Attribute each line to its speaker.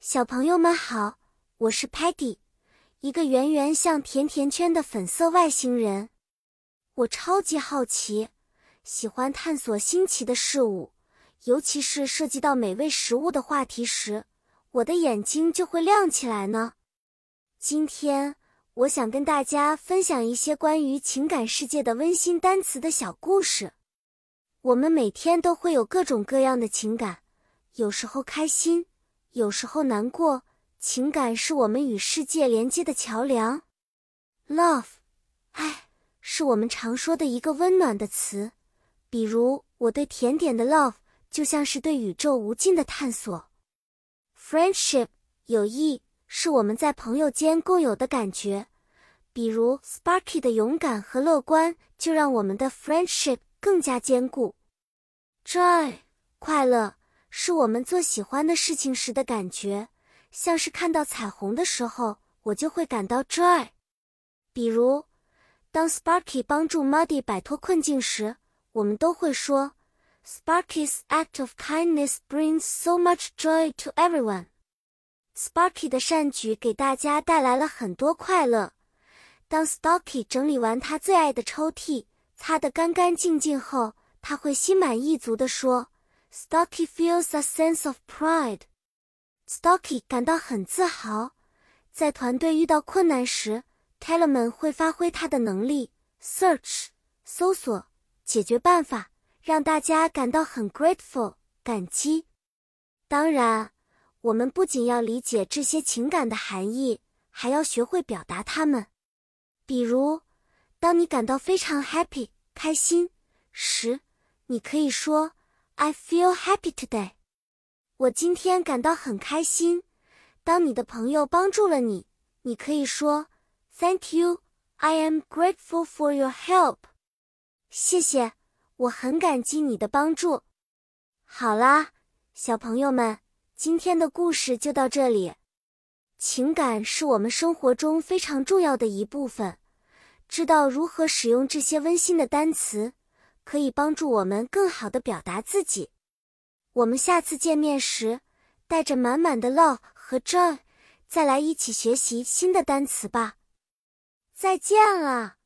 Speaker 1: 小朋友们好，我是 Patty，一个圆圆像甜甜圈的粉色外星人。我超级好奇，喜欢探索新奇的事物，尤其是涉及到美味食物的话题时，我的眼睛就会亮起来呢。今天，我想跟大家分享一些关于情感世界的温馨单词的小故事。我们每天都会有各种各样的情感，有时候开心。有时候难过，情感是我们与世界连接的桥梁。Love，爱，是我们常说的一个温暖的词。比如，我对甜点的 love 就像是对宇宙无尽的探索。Friendship，友谊，是我们在朋友间共有的感觉。比如，Sparky 的勇敢和乐观就让我们的 friendship 更加坚固。Joy，快乐。是我们做喜欢的事情时的感觉，像是看到彩虹的时候，我就会感到 joy。比如，当 Sparky 帮助 Muddy 摆脱困境时，我们都会说，Sparky's act of kindness brings so much joy to everyone。Sparky 的善举给大家带来了很多快乐。当 Stocky 整理完他最爱的抽屉，擦得干干净净后，他会心满意足地说。Stocky feels a sense of pride. Stocky 感到很自豪。在团队遇到困难时，Tellerman 会发挥他的能力，search 搜索解决办法，让大家感到很 grateful 感激。当然，我们不仅要理解这些情感的含义，还要学会表达它们。比如，当你感到非常 happy 开心时，你可以说。I feel happy today。我今天感到很开心。当你的朋友帮助了你，你可以说 Thank you. I am grateful for your help。谢谢，我很感激你的帮助。好啦，小朋友们，今天的故事就到这里。情感是我们生活中非常重要的一部分。知道如何使用这些温馨的单词。可以帮助我们更好的表达自己。我们下次见面时，带着满满的 love 和 joy，再来一起学习新的单词吧。再见了。